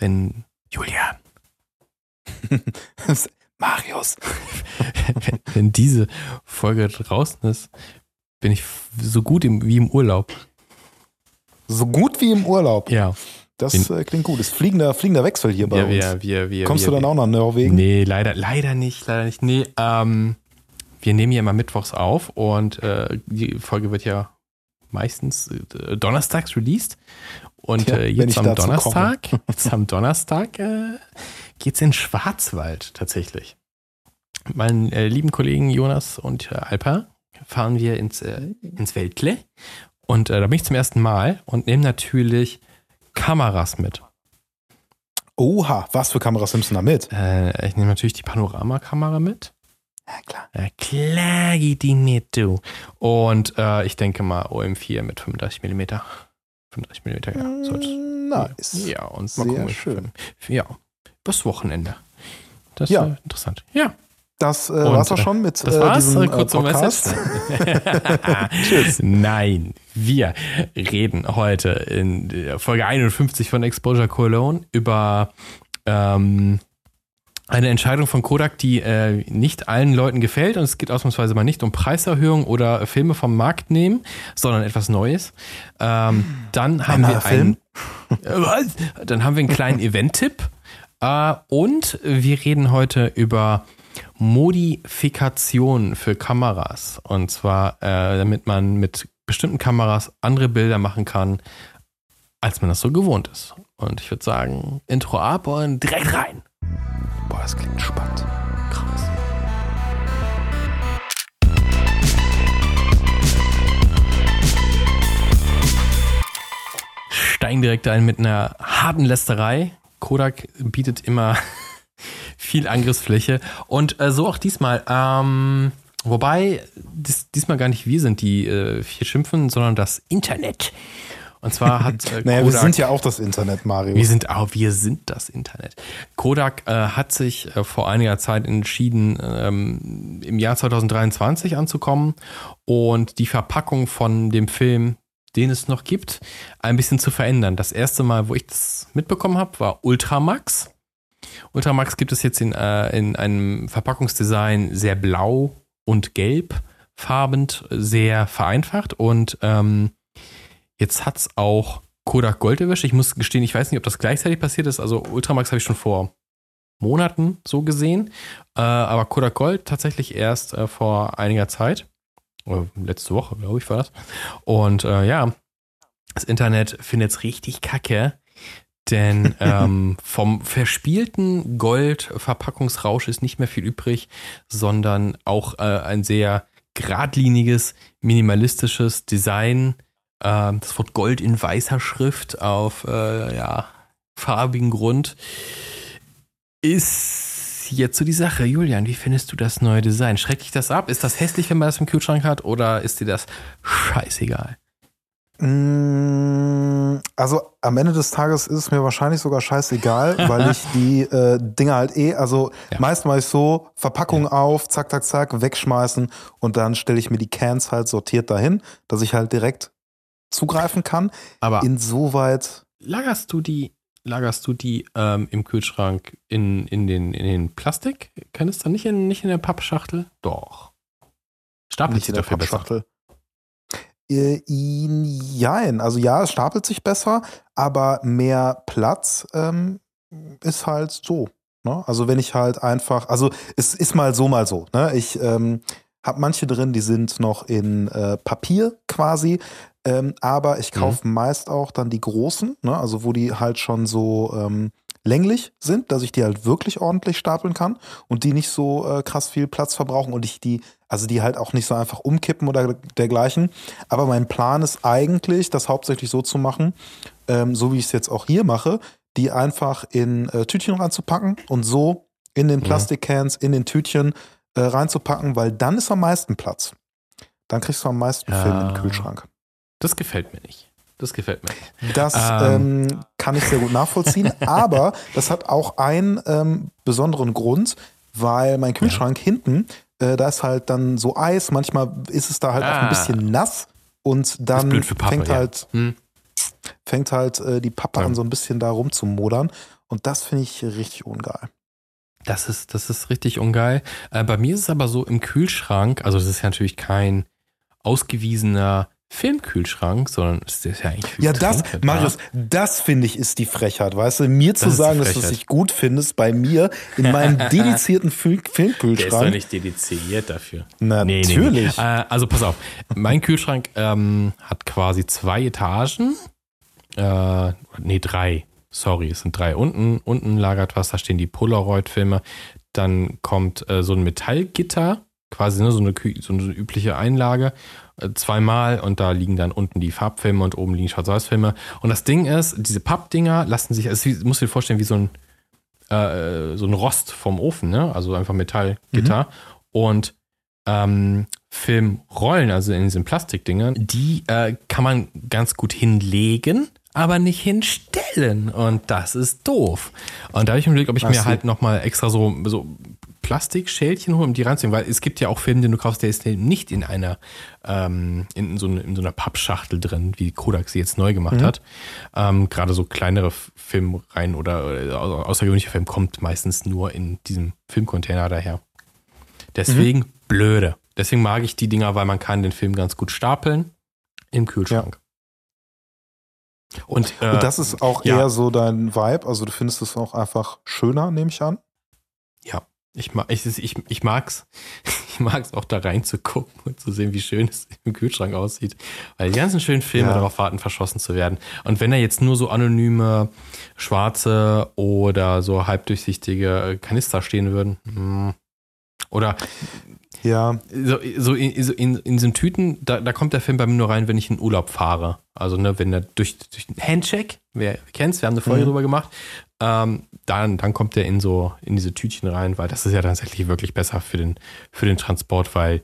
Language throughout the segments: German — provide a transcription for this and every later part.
wenn Julian, Marius. wenn, wenn diese Folge draußen ist, bin ich so gut im, wie im Urlaub. So gut wie im Urlaub. Ja. Das äh, klingt gut. Ist fliegender, fliegender Wechsel hier bei ja, uns. wir, wir, Kommst wir, du dann auch nach Norwegen? Nee, leider, leider nicht, leider nicht. Nee, ähm, wir nehmen ja immer mittwochs auf und äh, die Folge wird ja meistens äh, donnerstags released. Und Tja, äh, jetzt am Donnerstag, jetzt am Donnerstag äh, geht's in Schwarzwald tatsächlich. Meinen äh, lieben Kollegen Jonas und äh, Alpa fahren wir ins, äh, ins Weltle. Und äh, da bin ich zum ersten Mal und nehme natürlich Kameras mit. Oha, was für Kameras nimmst du da mit? Äh, ich nehme natürlich die Panoramakamera mit. Ja, klar. Ja, klar geht die mit, du. Und äh, ich denke mal OM4 mit 35 mm. 35 mm, ja. Sollte. Nice. Ja, und Sehr mal gucken, schön. Ja, bis Wochenende. Das ist Ja. äh, interessant. Ja, Das äh, Und, war's auch äh, schon mit das äh, war's. diesem äh, Kurz zum Podcast. Tschüss. Nein, wir reden heute in Folge 51 von Exposure Cologne über ähm, eine Entscheidung von Kodak, die äh, nicht allen Leuten gefällt. Und es geht ausnahmsweise mal nicht um Preiserhöhung oder Filme vom Markt nehmen, sondern etwas Neues. Ähm, dann haben neuer wir einen, Äh, was? Dann haben wir einen kleinen Event-Tipp. Äh, und wir reden heute über Modifikationen für Kameras. Und zwar, äh, damit man mit bestimmten Kameras andere Bilder machen kann, als man das so gewohnt ist. Und ich würde sagen, Intro ab und direkt rein. Boah, das klingt spannend. Krass. Steigen direkt ein mit einer harten Lästerei. Kodak bietet immer viel Angriffsfläche. Und äh, so auch diesmal. Ähm, wobei dies, diesmal gar nicht wir sind, die äh, viel schimpfen, sondern das Internet. Und zwar hat äh, Naja, wir Kodak- sind ja auch das Internet, Mario. wir sind auch, wir sind das Internet. Kodak äh, hat sich äh, vor einiger Zeit entschieden, ähm, im Jahr 2023 anzukommen und die Verpackung von dem Film, den es noch gibt, ein bisschen zu verändern. Das erste Mal, wo ich das mitbekommen habe, war Ultramax. Ultramax gibt es jetzt in, äh, in einem Verpackungsdesign sehr blau und gelb farbend, sehr vereinfacht und ähm, Jetzt hat's auch Kodak Gold erwischt. Ich muss gestehen, ich weiß nicht, ob das gleichzeitig passiert ist. Also Ultramax habe ich schon vor Monaten so gesehen. Äh, aber Kodak Gold tatsächlich erst äh, vor einiger Zeit. Oder letzte Woche, glaube ich, war das. Und äh, ja, das Internet findet's richtig kacke. Denn ähm, vom verspielten Gold-Verpackungsrausch ist nicht mehr viel übrig, sondern auch äh, ein sehr geradliniges, minimalistisches Design ähm, das Wort Gold in weißer Schrift auf äh, ja, farbigen Grund ist jetzt so die Sache. Julian, wie findest du das neue Design? Schreckt dich das ab? Ist das hässlich, wenn man das im Kühlschrank hat oder ist dir das scheißegal? Mm, Also am Ende des Tages ist es mir wahrscheinlich sogar scheißegal, weil ich die äh, Dinge halt eh, also Ja. meist mache ich so, Verpackung auf, zack, zack, zack, wegschmeißen und dann stelle ich mir die Cans halt sortiert dahin, dass ich halt direkt zugreifen kann. Aber Insoweit, lagerst du die, lagerst du die ähm, im Kühlschrank in, in, den, in den Plastik? Kann es dann nicht in, nicht in der Pappschachtel? Doch. Stapelt nicht sich in der dafür besser. Pappschachtel. Äh, jein, also ja, es stapelt sich besser, aber mehr Platz ähm, ist halt so. Ne? Also wenn ich halt einfach, also es ist mal so, mal so. Ne? Ich ähm, habe manche drin, die sind noch in äh, Papier quasi, ähm, aber ich kaufe meist auch dann die großen, ne? also wo die halt schon so ähm, länglich sind, dass ich die halt wirklich ordentlich stapeln kann und die nicht so äh, krass viel Platz verbrauchen und ich die, also die halt auch nicht so einfach umkippen oder dergleichen. Aber mein Plan ist eigentlich, das hauptsächlich so zu machen, ähm, so wie ich es jetzt auch hier mache, die einfach in äh, Tütchen reinzupacken und so in den Mhm. Plastikcans, in den Tütchen äh, reinzupacken, weil dann ist am meisten Platz. Dann kriegst du am meisten Ja. Film in den Kühlschrank. Das gefällt mir nicht. Das gefällt mir nicht. Das Ähm. ähm, kann ich sehr gut nachvollziehen, aber das hat auch einen ähm, besonderen Grund, weil mein Kühlschrank hinten, äh, da ist halt dann so Eis, manchmal ist es da halt auch Ah. ein bisschen nass und dann Pappe, fängt ja. halt, Hm. fängt halt äh, die Pappe Ja. an, so ein bisschen da rumzumodern. Und das finde ich richtig ungeil. Das ist, das ist richtig ungeil. Äh, bei mir ist es aber so im Kühlschrank, also das ist ja natürlich kein ausgewiesener Filmkühlschrank, sondern es ist ja eigentlich Ja, das. Marius, das finde ich ist die Frechheit, weißt du? Mir zu Das die sagen, dass du es nicht gut findest, bei mir in meinem dedizierten Fil Der ist doch Filmkühlschrank. nicht dediziert dafür. Natürlich. Äh, also pass auf, mein Kühlschrank ähm, hat quasi zwei Etagen. Äh, nee, drei. Sorry, es sind drei. Unten, unten lagert was, da stehen die Polaroid-Filme. Dann kommt äh, so ein Metallgitter, quasi ne, so, eine, so eine übliche Einlage, zweimal und da liegen dann unten die Farbfilme und oben liegen Schwarz-Weiß-Filme. Und das Ding ist, diese Pappdinger lassen sich, also musst du dir vorstellen, wie so ein, äh, so ein Rost vom Ofen, ne? Also einfach Metallgitter. Und ähm, Filmrollen, also in diesen Plastikdingern, die äh, kann man ganz gut hinlegen, aber nicht hinstellen. Und das ist doof. Und da habe ich mir überlegt, ob ich Ach mir halt nochmal extra so, so Plastikschälchen hole, um die reinzunehmen, weil es gibt ja auch Filme, den du kaufst, der ist nicht in einer, ähm, in, so, in so einer Pappschachtel drin, wie Kodak sie jetzt neu gemacht hat. Ähm, Gerade so kleinere Filmreihen oder, oder au- außergewöhnliche Film kommt meistens nur in diesem Filmcontainer daher. Deswegen blöde. Deswegen mag ich die Dinger, weil man kann den Film ganz gut stapeln im Kühlschrank. Und, äh, Und das ist auch ja. eher so dein Vibe. Also du findest es auch einfach schöner, nehme ich an. ja, ich, mag, ich, ich, ich mag's. Ich mag's auch da reinzugucken und zu sehen, wie schön es im Kühlschrank aussieht. Weil die ganzen schönen Filme Ja. darauf warten, verschossen zu werden. Und wenn da jetzt nur so anonyme, schwarze oder so halbdurchsichtige Kanister stehen würden, hm. Oder Ja, so, so in, so in, in diesen Tüten, da, da kommt der Film bei mir nur rein, wenn ich in Urlaub fahre. Also, ne, wenn er durch, durch den Handcheck, wer kennt's, wir haben eine Folge Mhm. drüber gemacht, ähm, dann, dann kommt der in so, in diese Tütchen rein, weil das ist ja tatsächlich wirklich besser für den, für den Transport, weil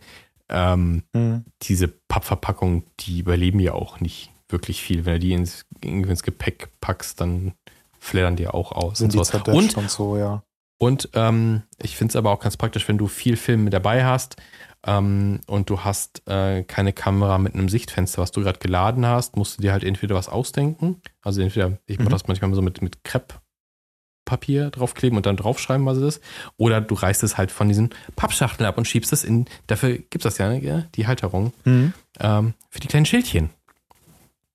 ähm, hm. diese Pappverpackungen, die überleben ja auch nicht wirklich viel. Wenn du die ins, irgendwie ins Gepäck packst, dann flattern die auch aus. die und, so. und und so, ja. Und ähm, ich finde es aber auch ganz praktisch, wenn du viel Film mit dabei hast ähm, und du hast äh, keine Kamera mit einem Sichtfenster, was du gerade geladen hast, musst du dir halt entweder was ausdenken. Also entweder, ich mache Mhm. das manchmal so mit, mit Krepppapier draufkleben und dann draufschreiben, was es ist. Oder du reißt es halt von diesen Pappschachteln ab und schiebst es in, dafür gibt es das ja, ne, die Halterung, Hm. ähm, für die kleinen Schildchen.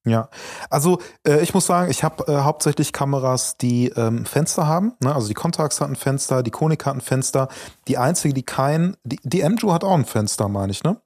Ja, also äh, ich muss sagen, ich habe äh, hauptsächlich Kameras, die ähm, Fenster haben. Ne? Also die Contax hat ein Fenster, die Konica hat ein Fenster. Die einzige, die kein, die, die Amju hat auch ein Fenster, meine ich, ne?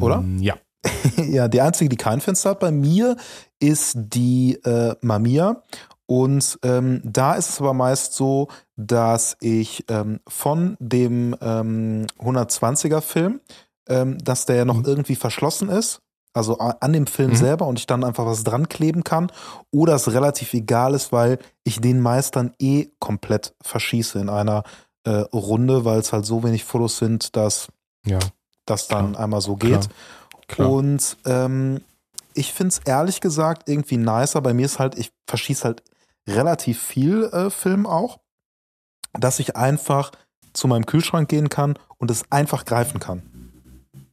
Oder? Mm, Ja. ja, die einzige, die kein Fenster hat bei mir, ist die äh, Mamiya. Und ähm, da ist es aber meist so, dass ich ähm, von dem ähm, 120er Film, ähm, dass der ja noch Mhm. irgendwie verschlossen ist, also an dem Film Mhm. selber und ich dann einfach was dran kleben kann, oder es relativ egal ist, weil ich den meist dann eh komplett verschieße in einer äh, Runde, weil es halt so wenig Fotos sind, dass Ja, das dann Klar. einmal so geht. Klar. klar. Und ähm, ich finde es ehrlich gesagt irgendwie nicer. Bei mir ist halt, ich verschieße halt relativ viel äh, Film auch, dass ich einfach zu meinem Kühlschrank gehen kann und es einfach greifen kann.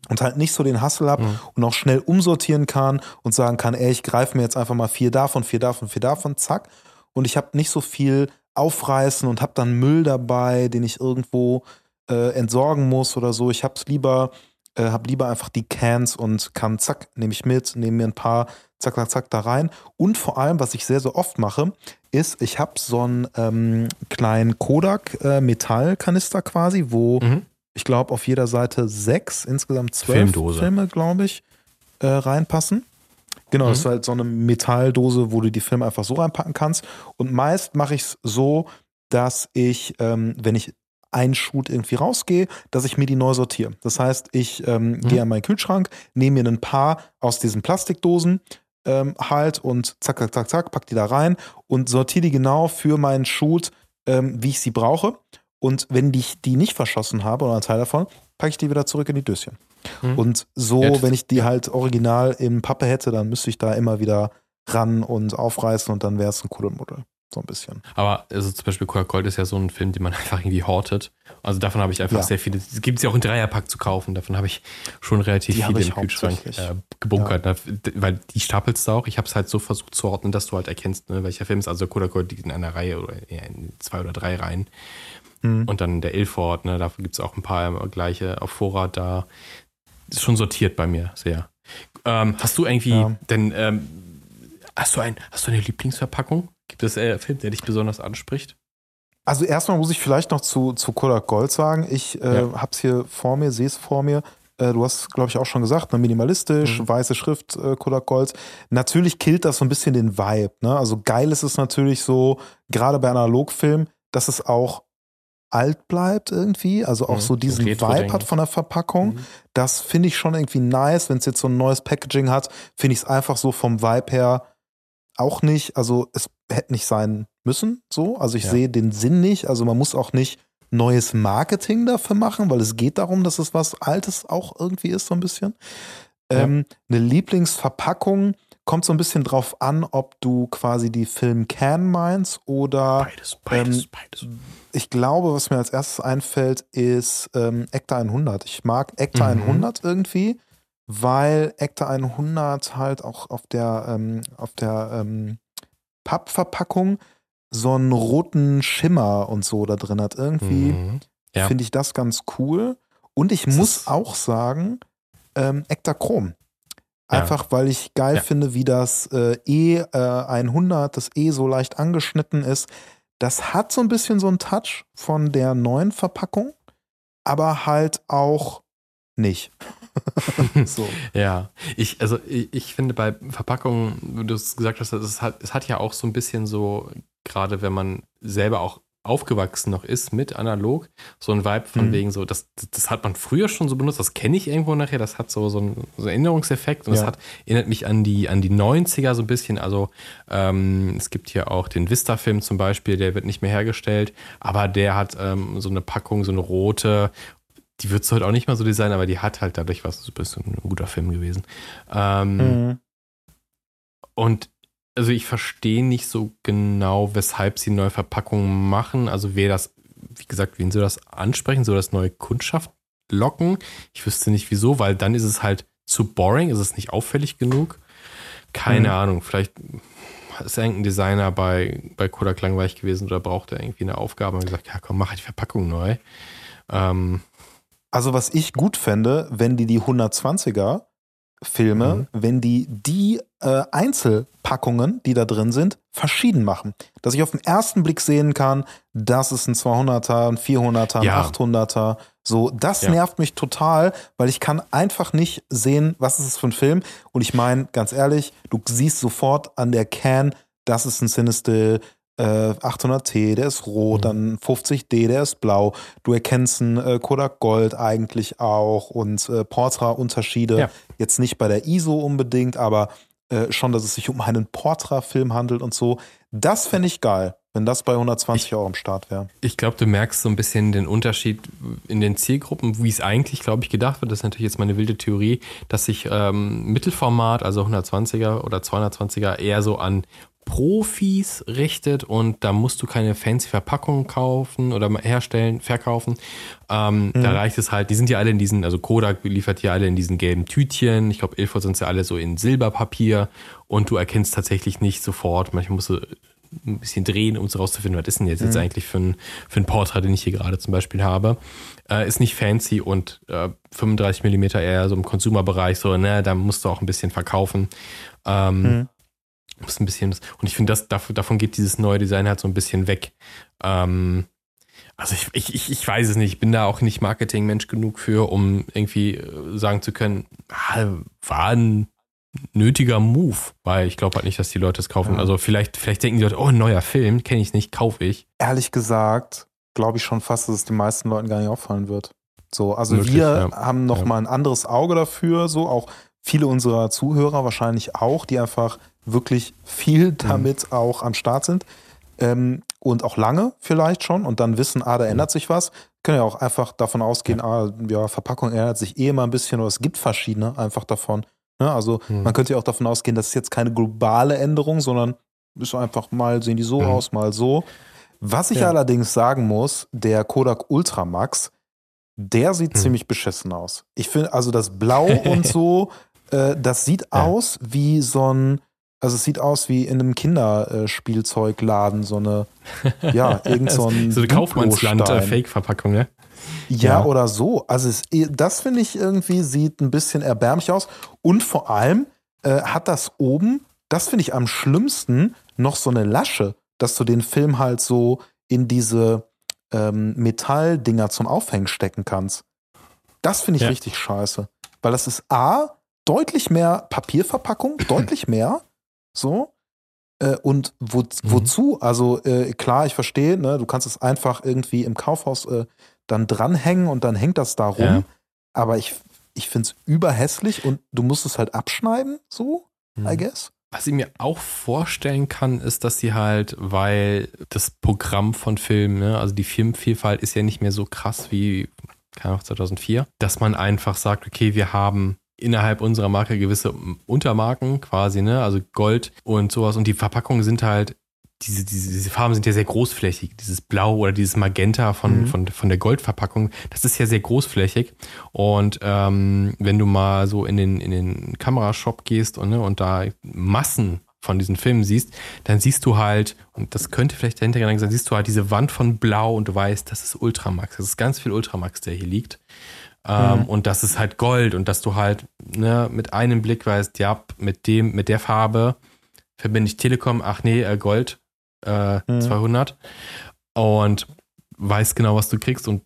Und halt nicht so den Hassel habe Mhm. und auch schnell umsortieren kann und sagen kann, ey, ich greife mir jetzt einfach mal vier davon, vier davon, vier davon, zack. Und ich habe nicht so viel aufreißen und habe dann Müll dabei, den ich irgendwo äh, entsorgen muss oder so. Ich habe es lieber, äh, habe lieber einfach die Cans und kann zack, nehme ich mit, nehme mir ein paar, zack, zack, zack da rein. Und vor allem, was ich sehr, sehr oft mache, ist, ich habe so einen ähm, kleinen Kodak äh, Metallkanister quasi, wo Mhm. Ich glaube auf jeder Seite sechs, insgesamt zwölf Filmdose. Filme, glaube ich, äh, reinpassen. Genau, das ist Mhm. halt so eine Metalldose, wo du die Filme einfach so reinpacken kannst. Und meist mache ich es so, dass ich, ähm, wenn ich einen Shoot irgendwie rausgehe, dass ich mir die neu sortiere. Das heißt, ich ähm, gehe an meinen Kühlschrank, nehme mir ein paar aus diesen Plastikdosen ähm, halt und zack, zack, zack, zack, pack die da rein und sortiere die genau für meinen Shoot, ähm, wie ich sie brauche. Und wenn ich die nicht verschossen habe oder einen Teil davon, packe ich die wieder zurück in die Döschen. Mhm. Und so, Ja, wenn ich die halt original in Pappe hätte, dann müsste ich da immer wieder ran und aufreißen und dann wäre es ein Kuddelmuddel. So ein bisschen. Aber also zum Beispiel Coca Gold ist ja so ein Film, den man einfach irgendwie hortet. Also davon habe ich einfach Ja. sehr viele. Es gibt ja auch in Dreierpack zu kaufen. Davon habe ich schon relativ Die viele im Kühlschrank äh, gebunkert. Da- Weil die stapelst du auch. Ich habe es halt so versucht zu ordnen, dass du halt erkennst, ne, welcher Film ist. Also Coca Gold liegt in einer Reihe oder in zwei oder drei Reihen. Mhm. Und dann der Ilford, ne, dafür gibt es auch ein paar gleiche auf Vorrat da. Ist schon sortiert bei mir sehr. Ähm, hast du irgendwie Ja. denn ähm, hast du ein, hast du eine Lieblingsverpackung? Gibt es äh, einen Film, der dich besonders anspricht? Also erstmal muss ich vielleicht noch zu, zu Kodak Gold sagen. Ich äh, Ja. hab's hier vor mir, sehe es vor mir. Äh, du hast, glaube ich, auch schon gesagt, ne, minimalistisch, Mhm. weiße Schrift, äh, Kodak Gold. Natürlich killt das so ein bisschen den Vibe. Ne? Also geil ist es natürlich so, gerade bei Analogfilm, dass es auch alt bleibt irgendwie. Also auch Mhm. so diesen. Vibe hat von der Verpackung. Das finde ich schon irgendwie nice. Wenn es jetzt so ein neues Packaging hat, finde ich es einfach so vom Vibe her auch nicht. Also es hätte nicht sein müssen so. Also ich Ja. sehe den Sinn nicht. Also man muss auch nicht neues Marketing dafür machen, weil es geht darum, dass es was Altes auch irgendwie ist, so ein bisschen. Ja. Ähm, eine Lieblingsverpackung kommt so ein bisschen drauf an, ob du quasi die Film Can meinst oder Beides, beides, Ähm, beides. ich glaube, was mir als erstes einfällt, ist ähm, Ekta 100. Ich mag Ekta Mhm. 100 irgendwie, weil Ekta 100 halt auch auf der, ähm, auf der ähm, Pappverpackung so einen roten Schimmer und so da drin hat. Irgendwie Mhm. Ja. finde ich das ganz cool. Und ich Das muss auch sagen, ähm, Ekta Chrom. Ja. Einfach, weil ich geil Ja. finde, wie das äh, E äh, 100, das E so leicht angeschnitten ist. Das hat so ein bisschen so einen Touch von der neuen Verpackung, aber halt auch nicht. so. Ja, ich, also ich, ich finde bei Verpackungen, wie du es gesagt hast, es hat, es hat ja auch so ein bisschen so, gerade wenn man selber auch aufgewachsen noch ist mit analog, so ein Vibe von Mhm. wegen so, das, das hat man früher schon so benutzt, das kenne ich irgendwo nachher, das hat so, so, einen, so einen Erinnerungseffekt und das Ja. hat, erinnert mich an die, an die 90er so ein bisschen, also ähm, es gibt hier auch den Vista-Film zum Beispiel, der wird nicht mehr hergestellt, aber der hat ähm, so eine Packung, so eine rote, die wird heute auch nicht mehr so designen, aber die hat halt dadurch was, das ist ein guter Film gewesen. Ähm, Mhm. Und also ich verstehe nicht so genau, weshalb sie neue Verpackungen machen. Also wer das, wie gesagt, wen soll das ansprechen? Soll das neue Kundschaft locken? Ich wüsste nicht wieso, weil dann ist es halt zu boring, ist es nicht auffällig genug. Keine Mhm. Ahnung, vielleicht ist irgendein Designer bei, bei Kodak langweilig gewesen oder braucht er irgendwie eine Aufgabe und gesagt, ja komm, mach halt die Verpackung neu. Ähm, Also, was ich gut fände, wenn die die 120er Filme, Mhm. wenn die die äh, Einzelpackungen, die da drin sind, verschieden machen. Dass ich auf den ersten Blick sehen kann, das ist ein 200er, ein 400er, ein Ja. 800er. So, das Ja. nervt mich total, weil ich kann einfach nicht sehen, was ist es für ein Film. Und ich meine, ganz ehrlich, du siehst sofort an der Can, das ist ein Cinestill, äh, 800T, der ist rot, Mhm. dann 50D, der ist blau. Du erkennst einen äh, Kodak Gold eigentlich auch und äh, Portra-Unterschiede. Ja. Jetzt nicht bei der ISO unbedingt, aber äh, schon, dass es sich um einen Portra-Film handelt und so. Das fände ich geil, wenn das bei 120 Euro am Start wäre. Ich glaube, du merkst so ein bisschen den Unterschied in den Zielgruppen, wie es eigentlich, glaube ich, gedacht wird. Das ist natürlich jetzt meine wilde Theorie, dass sich ähm, Mittelformat, also 120er oder 220er, eher so an Profis richtet und da musst du keine fancy Verpackungen kaufen oder herstellen, verkaufen. Ähm, Da reicht es halt, die sind ja alle in diesen, also Kodak liefert ja alle in diesen gelben Tütchen. Ich glaube, Ilford sind ja alle so in Silberpapier und du erkennst tatsächlich nicht sofort. Manchmal musst du ein bisschen drehen, um es rauszufinden, was ist denn jetzt, jetzt eigentlich für ein, für ein Porträt, den ich hier gerade zum Beispiel habe. Äh, ist nicht fancy und äh, 35 Millimeter eher so im Consumer-Bereich, so, ne, da musst du auch ein bisschen verkaufen. Ähm, Mhm. Musst ein bisschen, und ich finde, das, davon, geht dieses neue Design halt so ein bisschen weg. Ähm, also ich, ich, ich, weiß es nicht, ich bin da auch nicht Marketingmensch genug für, um irgendwie äh, sagen zu können, ah, war ein nötiger Move, weil ich glaube halt nicht, dass die Leute es kaufen. Ja. Also vielleicht, vielleicht denken die Leute, oh, ein neuer Film, kenne ich nicht, kaufe ich. Ehrlich gesagt, glaube ich schon fast, dass es den meisten Leuten gar nicht auffallen wird. So, also Möglich, wir ja. haben noch Ja. mal ein anderes Auge dafür, so auch viele unserer Zuhörer wahrscheinlich auch, die einfach wirklich viel Mhm. damit auch am Start sind. Ähm, und auch lange vielleicht schon und dann wissen, ah, da Mhm. ändert sich was. Können ja auch einfach davon ausgehen, ah, ja, Verpackung ändert sich eh immer ein bisschen oder es gibt verschiedene einfach davon. Ne? Also Mhm. man könnte ja auch davon ausgehen, das ist jetzt keine globale Änderung, sondern ist einfach mal, sehen die so Mhm. aus, mal so. Was ich Ja. allerdings sagen muss, der Kodak Ultramax, der sieht Hm. ziemlich beschissen aus. Ich finde, also das Blau und so, äh, das sieht Ja. aus wie so ein, also es sieht aus wie in einem Kinderspielzeugladen, so eine, ja, irgend so ein so eine. Kaufmannsland-Fake-Verpackung, ne? Ja, Ja. oder so. Also es, das finde ich irgendwie sieht ein bisschen erbärmlich aus. Und vor allem äh, hat das oben, das finde ich am schlimmsten, noch so eine Lasche, dass du den Film halt so in diese ähm, Metalldinger zum Aufhängen stecken kannst. Das finde ich Ja. richtig scheiße. Weil das ist A, deutlich mehr Papierverpackung, deutlich mehr. So. Äh, und wo, wozu? Also äh, klar, ich verstehe, ne, du kannst es einfach irgendwie im Kaufhaus äh, dann dranhängen und dann hängt das da rum. Ja. Aber ich, ich finde es überhässlich und du musst es halt abschneiden, so, Mhm. I guess. Was ich mir auch vorstellen kann, ist, dass sie halt, weil das Programm von Filmen, ne, also die Filmvielfalt ist ja nicht mehr so krass wie, keine Ahnung, 2004, dass man einfach sagt, okay, wir haben innerhalb unserer Marke gewisse Untermarken quasi, ne, also Gold und sowas und die Verpackungen sind halt, diese, diese, diese Farben sind ja sehr großflächig, dieses Blau oder dieses Magenta von, Mhm. von, von der Goldverpackung, das ist ja sehr großflächig und ähm, wenn du mal so in den, in den Kamerashop gehst und, ne, und da Massen von diesen Filmen siehst, dann siehst du halt, und das könnte vielleicht dahinter sein, siehst du halt diese Wand von Blau und du weißt, das ist Ultramax. Das ist ganz viel Ultramax, der hier liegt. Ähm, Mhm. Und das ist halt Gold und dass du halt ne, mit einem Blick weißt, ja, mit dem, mit der Farbe verbinde ich Telekom, ach nee, äh, Gold äh, Mhm. 200 und weißt genau, was du kriegst und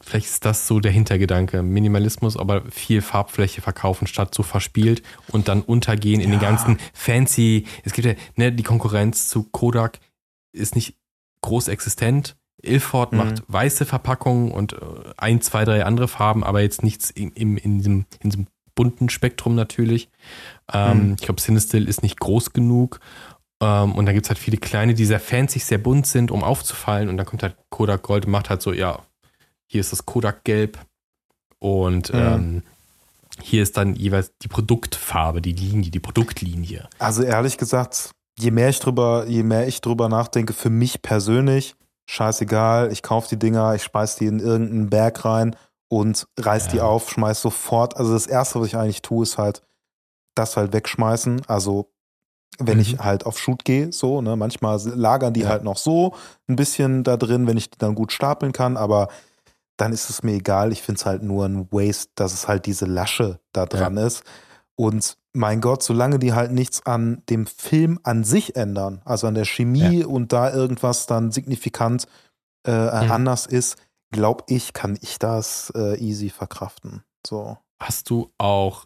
vielleicht ist das so der Hintergedanke. Minimalismus, aber viel Farbfläche verkaufen statt so verspielt und dann untergehen in den ganzen fancy, es gibt ja, ne, die Konkurrenz zu Kodak ist nicht groß existent. Ilford Mhm. macht weiße Verpackungen und äh, ein, zwei, drei andere Farben, aber jetzt nichts in, in, in, diesem, in diesem bunten Spektrum natürlich. Ähm, Mhm. Ich glaube, Cinestill ist nicht groß genug. Ähm, und dann gibt es halt viele kleine, die sehr fancy, sehr bunt sind, um aufzufallen. Und dann kommt halt Kodak Gold und macht halt so, ja, hier ist das Kodak Gelb. Und Mhm. ähm, hier ist dann jeweils die Produktfarbe, die Linie, die Produktlinie. Also ehrlich gesagt, je mehr ich drüber, je mehr ich drüber nachdenke, für mich persönlich, scheißegal, ich kaufe die Dinger, ich schmeiß die in irgendeinen Berg rein und reiß die Ja. auf, schmeiß sofort. Also das erste, was ich eigentlich tue, ist halt das halt wegschmeißen. Also wenn Mhm. ich halt auf Shoot gehe, so, ne, manchmal lagern die Ja. halt noch so ein bisschen da drin, wenn ich die dann gut stapeln kann, aber dann ist es mir egal. Ich finde es halt nur ein Waste, dass es halt diese Lasche da dran ist. Und mein Gott, solange die halt nichts an dem Film an sich ändern, also an der Chemie und da irgendwas dann signifikant äh, Mhm. anders ist, glaube ich, kann ich das äh, easy verkraften. So. Hast du auch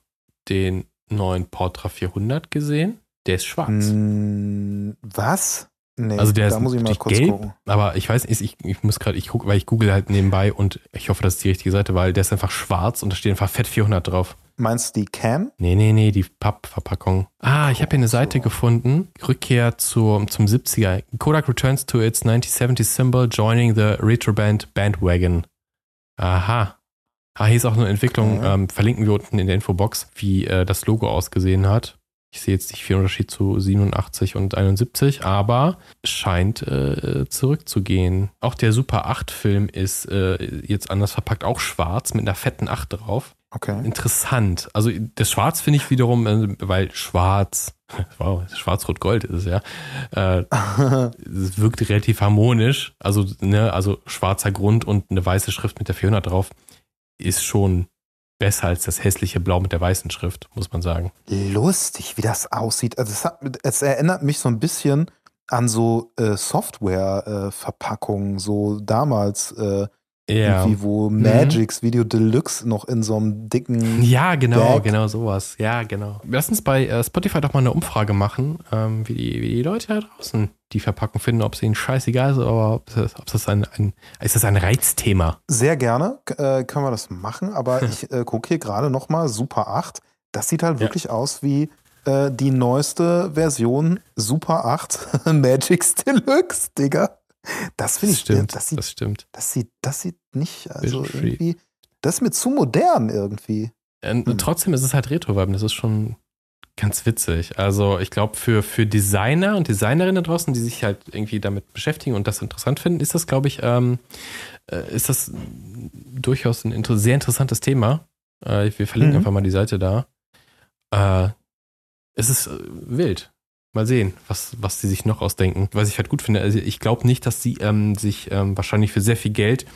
den neuen Portra 400 gesehen? Der ist schwarz. Mm, was? Nee, Also der da ist muss ich mal kurz gelb, gucken. aber ich weiß nicht, ich, ich muss gerade, ich gucke, weil ich google halt nebenbei und ich hoffe, das ist die richtige Seite, weil der ist einfach schwarz und da steht einfach Fett 400 drauf. Meinst du die Can? Nee, nee, nee, die Pappverpackung. Ah, ich habe hier eine Seite gefunden. Rückkehr zur, zum 70er. Kodak returns to its 1970 symbol, joining the Retroband Bandwagon. Aha. Ah, hier ist auch eine Entwicklung, Okay. ähm, verlinken wir unten in der Infobox, wie äh, das Logo ausgesehen hat. Ich sehe jetzt nicht viel Unterschied zu 87 und 71, aber scheint äh, zurückzugehen. Auch der Super 8 Film ist äh, jetzt anders verpackt, auch schwarz mit einer fetten 8 drauf. Okay. Interessant. Also das Schwarz finde ich wiederum, äh, weil Schwarz, wow, Schwarz-Rot-Gold ist es ja, äh, es wirkt relativ harmonisch. Also, ne, also schwarzer Grund und eine weiße Schrift mit der 400 drauf ist schon besser als das hässliche Blau mit der weißen Schrift, muss man sagen. Lustig, wie das aussieht. Also es, hat, es erinnert mich so ein bisschen an so äh, Software-Verpackungen, so damals, äh, Ja. irgendwie, wo Magix Video Deluxe noch in so einem dicken. Ja, genau, Bag. genau sowas. Ja, genau. Lass uns bei äh, Spotify doch mal eine Umfrage machen, ähm, wie, die, wie die Leute da draußen die Verpackung finden, ob es ihnen scheißegal ist, aber ob das, ob das ein, ein, ist das ein Reizthema? Sehr gerne äh, können wir das machen, aber ich äh, gucke hier gerade nochmal Super 8. Das sieht halt Ja. wirklich aus wie äh, die neueste Version Super 8 Magix Deluxe, Digga. Das finde ich, stimmt, das sieht das stimmt. Das sieht, das sieht nicht, also irgendwie, das ist mir zu modern irgendwie. Ähm, Hm. Trotzdem ist es halt Retro-Vibe, das ist schon ganz witzig. Also ich glaube, für, für Designer und Designerinnen draußen, die sich halt irgendwie damit beschäftigen und das interessant finden, ist das, glaube ich, ähm, äh, ist das durchaus ein inter sehr interessantes Thema. Äh, wir verlinken mhm. einfach mal die Seite da. Äh, es ist äh, wild. Mal sehen, was, was sie sich noch ausdenken. Was ich halt gut finde, also ich glaube nicht, dass sie ähm, sich ähm, wahrscheinlich für sehr viel Geld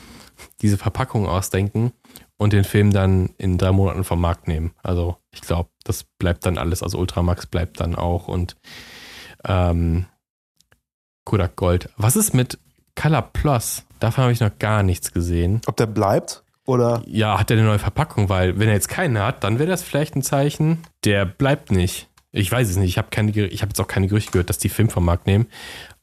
diese Verpackung ausdenken und den Film dann in drei Monaten vom Markt nehmen. Also ich glaube, das bleibt dann alles. Also Ultramax bleibt dann auch und ähm, Kodak Gold. Was ist mit Color Plus? Davon habe ich noch gar nichts gesehen. Ob der bleibt? Oder? Ja, hat er eine neue Verpackung, weil wenn er jetzt keinen hat, dann wäre das vielleicht ein Zeichen, der bleibt nicht. Ich weiß es nicht. Ich habe keine, ich habe jetzt auch keine Gerüchte gehört, dass die Film vom Markt nehmen.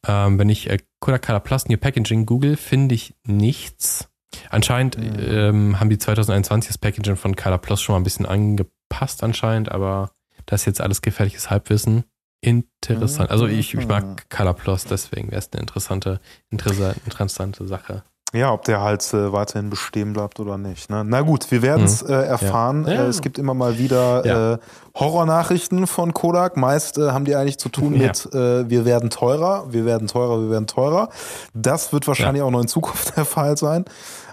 Ähm, wenn ich äh, Kodak Color Plus New Packaging google, finde ich nichts. Anscheinend mhm. ähm, haben die 2021 das Packaging von Color Plus schon mal ein bisschen angepasst anscheinend, aber das ist jetzt alles gefährliches Halbwissen. Interessant. Also ich, ich mag. Color Plus, deswegen wäre es eine interessante, interessante, interessante Sache. Ja, ob der halt äh, weiterhin bestehen bleibt oder nicht. Ne? Na gut, wir werden es mhm. äh, erfahren. Ja. Ja. Äh, es gibt immer mal wieder ja. äh, Horrornachrichten von Kodak. Meist äh, haben die eigentlich zu tun mit äh, wir werden teurer, wir werden teurer, wir werden teurer. Das wird wahrscheinlich auch noch in Zukunft der Fall sein.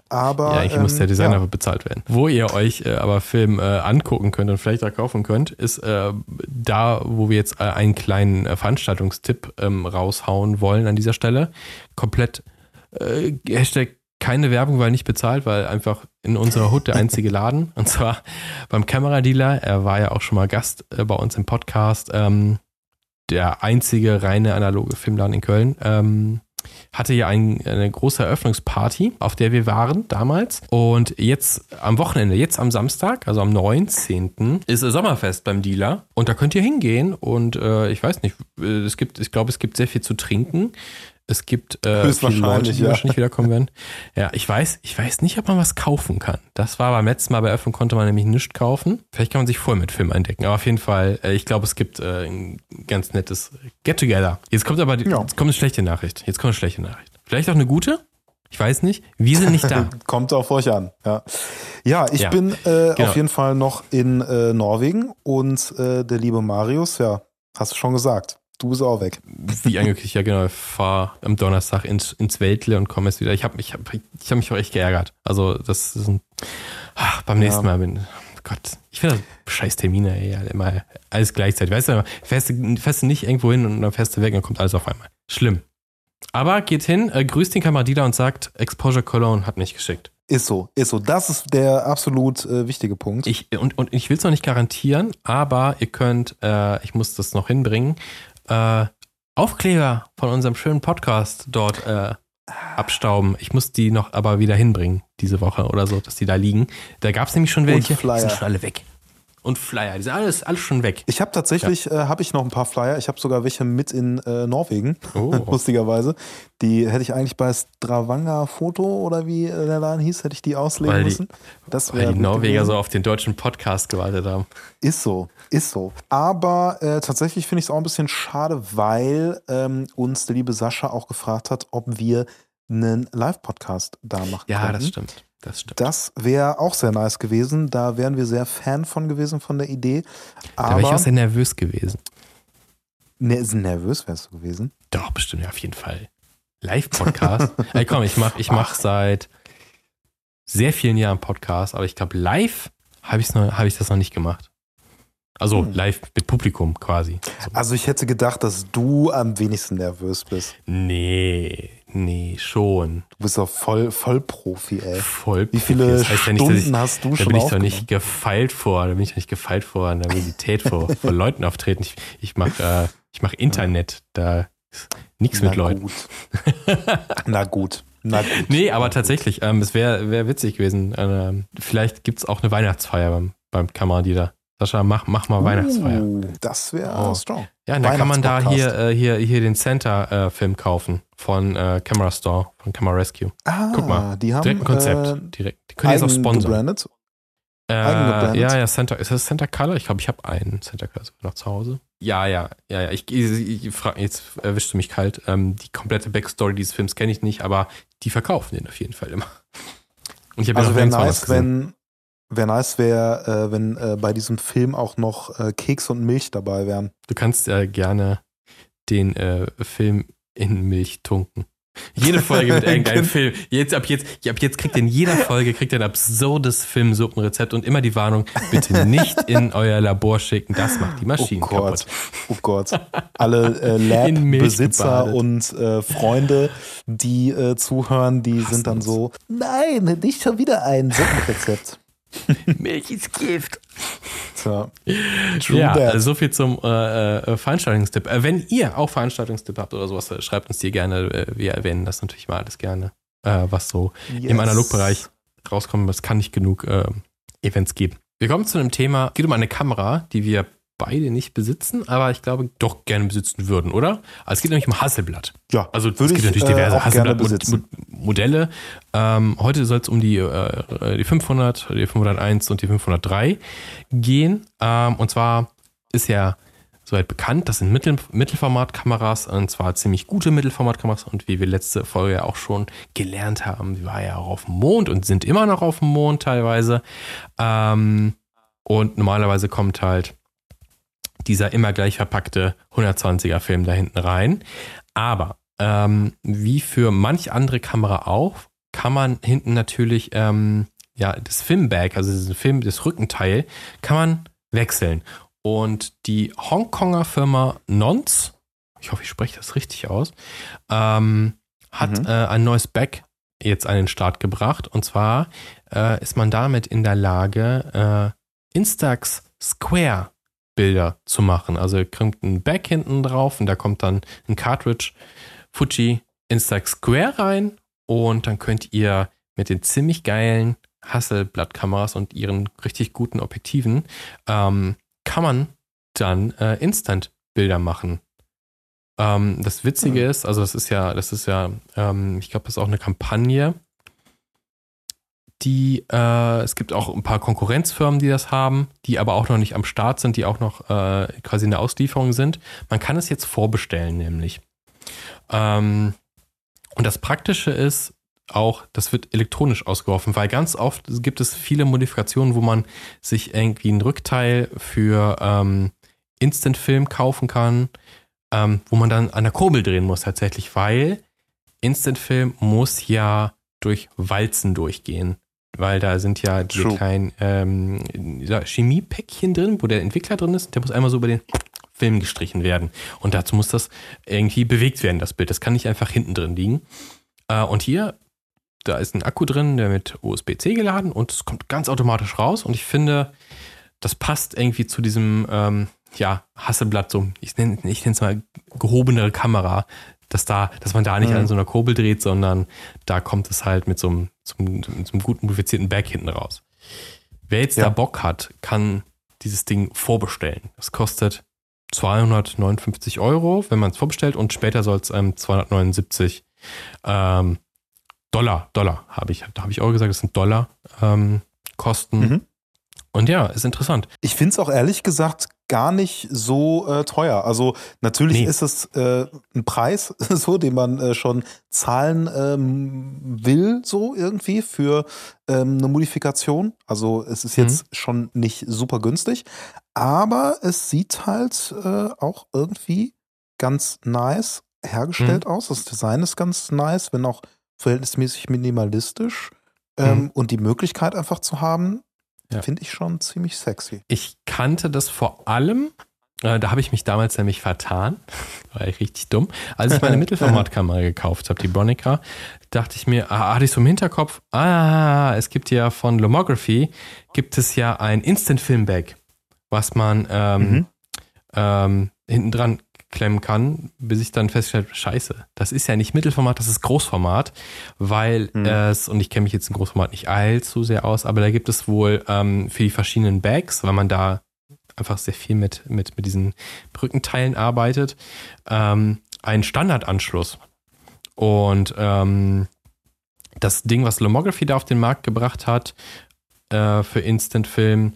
Aber, ja, eigentlich ähm, muss der Designer ja. bezahlt werden. Wo ihr euch äh, aber Film äh, angucken könnt und vielleicht auch kaufen könnt, ist äh, da, wo wir jetzt einen kleinen Veranstaltungstipp ähm, raushauen wollen an dieser Stelle. Komplett äh, Hashtag keine Werbung, weil nicht bezahlt, weil einfach in unserer Hut der einzige Laden. Und zwar beim Kameradealer. Er war ja auch schon mal Gast äh, bei uns im Podcast. Ähm, der einzige reine analoge Filmladen in Köln. Ähm, hatte ja ein, eine große Eröffnungsparty, auf der wir waren damals. Und jetzt am Wochenende, jetzt am Samstag, also am 19. ist Sommerfest beim Dealer. Und da könnt ihr hingehen. Und äh, ich weiß nicht, äh, es gibt, ich glaube, es gibt sehr viel zu trinken. Es gibt äh, viele Leute, die ja. wahrscheinlich wiederkommen werden. Ja, ich weiß, ich weiß nicht, ob man was kaufen kann. Das war beim letzten Mal bei Öffnung konnte man nämlich nichts kaufen. Vielleicht kann man sich voll mit Film eindecken. Aber auf jeden Fall, äh, ich glaube, es gibt äh, ein ganz nettes Get-Together. Jetzt kommt aber die, ja. jetzt kommt eine schlechte Nachricht. Jetzt kommt eine schlechte Nachricht. Vielleicht auch eine gute? Ich weiß nicht. Wir sind nicht da. kommt auf euch an. Ja, ja ich ja, bin äh, genau. auf jeden Fall noch in äh, Norwegen und äh, der liebe Marius, ja, hast du schon gesagt. Du bist auch weg. Wie angekündigt, ja genau. Ich fahre am Donnerstag ins, ins Weltle und komme jetzt wieder. Ich habe ich hab, ich hab mich auch echt geärgert. Also das ist ein, ach, beim ja. nächsten Mal bin Gott, ich finde scheiß Termine, ey, immer alles gleichzeitig. Weißt du, fährst du, fährst du nicht irgendwo hin und dann fährst du weg und dann kommt alles auf einmal. Schlimm. Aber geht hin, äh, grüßt den Kameradiener und sagt, Exposure Cologne hat mich geschickt. Ist so, ist so. Das ist der absolut äh, wichtige Punkt. Ich, und, und ich will es noch nicht garantieren, aber ihr könnt, äh, ich muss das noch hinbringen, äh, Aufkleber von unserem schönen Podcast dort äh, abstauben. Ich muss die noch aber wieder hinbringen, diese Woche oder so, dass die da liegen. Da gab es nämlich schon welche. Die sind schon alle weg und Flyer. Die sind alles, alles schon weg. Ich habe tatsächlich, ja. äh, habe ich noch ein paar Flyer. Ich habe sogar welche mit in äh, Norwegen, oh. lustigerweise. Die hätte ich eigentlich bei Stravanga Foto oder wie äh, der Laden hieß, hätte ich die auslegen weil müssen. Das weil die Norweger gewesen. so auf den deutschen Podcast gewartet haben. Ist so, ist so. Aber äh, tatsächlich finde ich es auch ein bisschen schade, weil ähm, uns der liebe Sascha auch gefragt hat, ob wir einen Live-Podcast da machen Ja, konnten. das stimmt. Das stimmt. Das wäre auch sehr nice gewesen. Da wären wir sehr Fan von gewesen, von der Idee. Aber da wäre ich auch sehr nervös gewesen. Ne, nervös wärst du gewesen? Doch, bestimmt, ja, auf jeden Fall. Live-Podcast. Ey, komm, ich mache ich mach seit sehr vielen Jahren Podcast, aber ich glaube, live habe hab ich das noch nicht gemacht. Also hm. live mit Publikum quasi. So. Also ich hätte gedacht, dass du am wenigsten nervös bist. Nee, Nee, schon. Du bist doch voll, voll Profi, ey. Voll Wie viele das heißt Stunden ja nicht, ich, hast du da schon bin ich doch nicht gefeilt vor, da bin ich doch nicht gefeilt vor Nervosität vor, vor Leuten auftreten. Ich, ich mache äh, ich mach Internet, da ist nichts mit Leuten. Gut. Na gut. Na gut. Nee, aber tatsächlich, ähm, es wäre wär witzig gewesen. Äh, vielleicht gibt es auch eine Weihnachtsfeier beim, beim Kameradiener. Sascha, mach, mach mal uh, Weihnachtsfeier. Das wäre oh. strong. Ja, da kann man da hier, äh, hier, hier den Center-Film äh, kaufen von äh, Camera Store, von Camera Rescue. Ah, Guck mal, die haben direkt ein Konzept. Äh, direkt. Die können jetzt auch sponsern. Äh, ja, ja, Center, ist das Center Color? Ich glaube, ich habe einen Center Color noch zu Hause. Ja, ja, ja, ja. Ich, ich, ich frage, jetzt erwischst du mich kalt. Ähm, die komplette Backstory dieses Films kenne ich nicht, aber die verkaufen den auf jeden Fall immer. Und ich also wäre nice, wenn, Wär nice wäre, äh, wenn äh, bei diesem Film auch noch äh, Keks und Milch dabei wären. Du kannst ja gerne den äh, Film in Milch tunken. Jede Folge mit irgendeinem Genau. Film. Jetzt, ab jetzt, ab jetzt kriegt ihr in jeder Folge kriegt ihr ein absurdes Filmsuppenrezept und immer die Warnung, bitte nicht in euer Labor schicken, das macht die Oh Maschinen Gott, kaputt. oh Gott. Alle äh, Lab-Besitzer und äh, Freunde, die zuhören, die sind dann so, nein, nicht schon wieder ein Suppenrezept. Milch ist Gift. Tja. True Ja, that. so viel zum äh, äh, Veranstaltungstipp. Äh, wenn ihr auch Veranstaltungstipp habt oder sowas, äh, schreibt uns die gerne. Äh, wir erwähnen das natürlich mal alles gerne, äh, was so im Yes. Analogbereich rauskommt. Es kann nicht genug äh, Events geben. Wir kommen zu einem Thema. Es geht um eine Kamera, die wir beide nicht besitzen, aber ich glaube doch gerne besitzen würden, oder? Also es geht nämlich um Hasselblatt. Ja, Also es gibt ich natürlich äh, diverse gerne Hasselblatt-Modelle. Ähm, heute soll es um die, äh, die 500, die 501 und die 503 gehen. Ähm, und zwar ist ja soweit bekannt, das sind Mittel, Mittelformatkameras und zwar ziemlich gute Mittelformatkameras und wie wir letzte Folge ja auch schon gelernt haben, die war ja auch auf dem Mond und sind immer noch auf dem Mond teilweise. Ähm, und normalerweise kommt halt dieser immer gleich verpackte 120er Film da hinten rein. Aber ähm, wie für manch andere Kamera auch, kann man hinten natürlich ähm, ja das Filmbag, also diesen Film, das Rückenteil, kann man wechseln. Und die Hongkonger Firma Nons, ich hoffe, ich spreche das richtig aus, ähm, hat Mhm. äh, ein neues Bag jetzt an den Start gebracht. Und zwar äh, ist man damit in der Lage, äh, Instax Square Bilder zu machen. Also ihr kriegt ein Back hinten drauf und da kommt dann ein Cartridge Fuji Instax Square rein und dann könnt ihr mit den ziemlich geilen Hasselblatt-Kameras und ihren richtig guten Objektiven ähm, kann man dann äh, Instant-Bilder machen. Ähm, das Witzige Hm. ist, also das ist ja, das ist ja, ähm, ich glaube, das ist auch eine Kampagne, die, äh, es gibt auch ein paar Konkurrenzfirmen, die das haben, die aber auch noch nicht am Start sind, die auch noch äh, quasi in der Auslieferung sind. Man kann es jetzt vorbestellen, nämlich. Ähm, und das Praktische ist auch, das wird elektronisch ausgeworfen, weil ganz oft gibt es viele Modifikationen, wo man sich irgendwie ein Rückteil für ähm, Instant Film kaufen kann, ähm, wo man dann an der Kurbel drehen muss tatsächlich, weil Instant Film muss ja durch Walzen durchgehen. Weil da sind ja diese True. kleinen ähm, Chemiepäckchen drin, wo der Entwickler drin ist. Der muss einmal so über den Film gestrichen werden. Und dazu muss das irgendwie bewegt werden, das Bild. Das kann nicht einfach hinten drin liegen. Äh, und hier, da ist ein Akku drin, der mit USB-C geladen und es kommt ganz automatisch raus. Und ich finde, das passt irgendwie zu diesem, ähm, ja, Hasselblatt, so, ich nenne es mal gehobenere Kamera, dass da, dass man da nicht Mhm. an so einer Kurbel dreht, sondern da kommt es halt mit so einem, einem, so einem gut modifizierten Back hinten raus. Wer jetzt Ja. da Bock hat, kann dieses Ding vorbestellen. Das kostet 259 Euro, wenn man es vorbestellt und später soll es ähm, 279 ähm, Dollar, Dollar habe ich, da habe ich auch gesagt, das sind Dollar ähm, Kosten. Mhm. Und ja, ist interessant. Ich finde es auch ehrlich gesagt gar nicht so äh, teuer. Also natürlich Nee. ist es äh, ein Preis, so den man äh, schon zahlen ähm, will, so irgendwie für ähm, eine Modifikation. Also es ist jetzt schon nicht super günstig, aber es sieht halt äh, auch irgendwie ganz nice hergestellt aus. Das Design ist ganz nice, wenn auch verhältnismäßig minimalistisch. Ähm, Und die Möglichkeit einfach zu haben, Ja. finde ich schon ziemlich sexy. Ich kannte das vor allem, äh, da habe ich mich damals nämlich vertan, war ich richtig dumm, als ich meine Mittelformatkamera gekauft habe, die Bronica, dachte ich mir, ah, hatte ich so im Hinterkopf, ah, es gibt ja von Lomography, gibt es ja ein Instant Film Bag, was man ähm, Mhm. ähm, hinten dran klemmen kann, bis ich dann feststelle, scheiße, das ist ja nicht Mittelformat, das ist Großformat, weil Mhm. es, und ich kenne mich jetzt im Großformat nicht allzu sehr aus, aber da gibt es wohl ähm, für die verschiedenen Bags, weil man da einfach sehr viel mit, mit, mit diesen Brückenteilen arbeitet, ähm, einen Standardanschluss. Und ähm, das Ding, was Lomography da auf den Markt gebracht hat, äh, für Instant Film,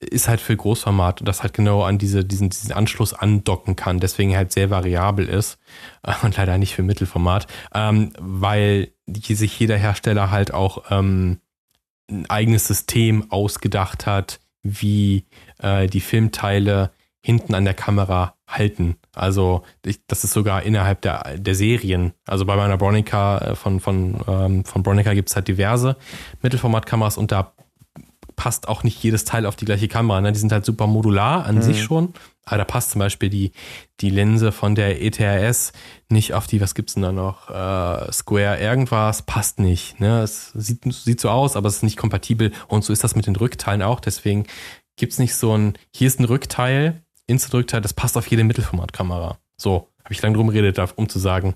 ist halt für Großformat, das halt genau an diese, diesen, diesen Anschluss andocken kann, deswegen halt sehr variabel ist und leider nicht für Mittelformat, ähm, weil die, sich jeder Hersteller halt auch ähm, ein eigenes System ausgedacht hat, wie äh, die Filmteile hinten an der Kamera halten. Also ich, das ist sogar innerhalb der, der Serien. Also bei meiner Bronica äh, von, von, ähm, von Bronica gibt es halt diverse Mittelformatkameras und da passt auch nicht jedes Teil auf die gleiche Kamera. Ne? Die sind halt super modular an mhm. sich schon. Aber da passt zum Beispiel die, die Linse von der ETRS nicht auf die, was gibt's denn da noch? Äh, Square irgendwas, passt nicht. Ne? Es sieht, sieht so aus, aber es ist nicht kompatibel. Und so ist das mit den Rückteilen auch. Deswegen gibt's nicht so ein, hier ist ein Rückteil, Instant-Rückteil, das passt auf jede Mittelformatkamera. So, habe ich lange drum geredet, um zu sagen,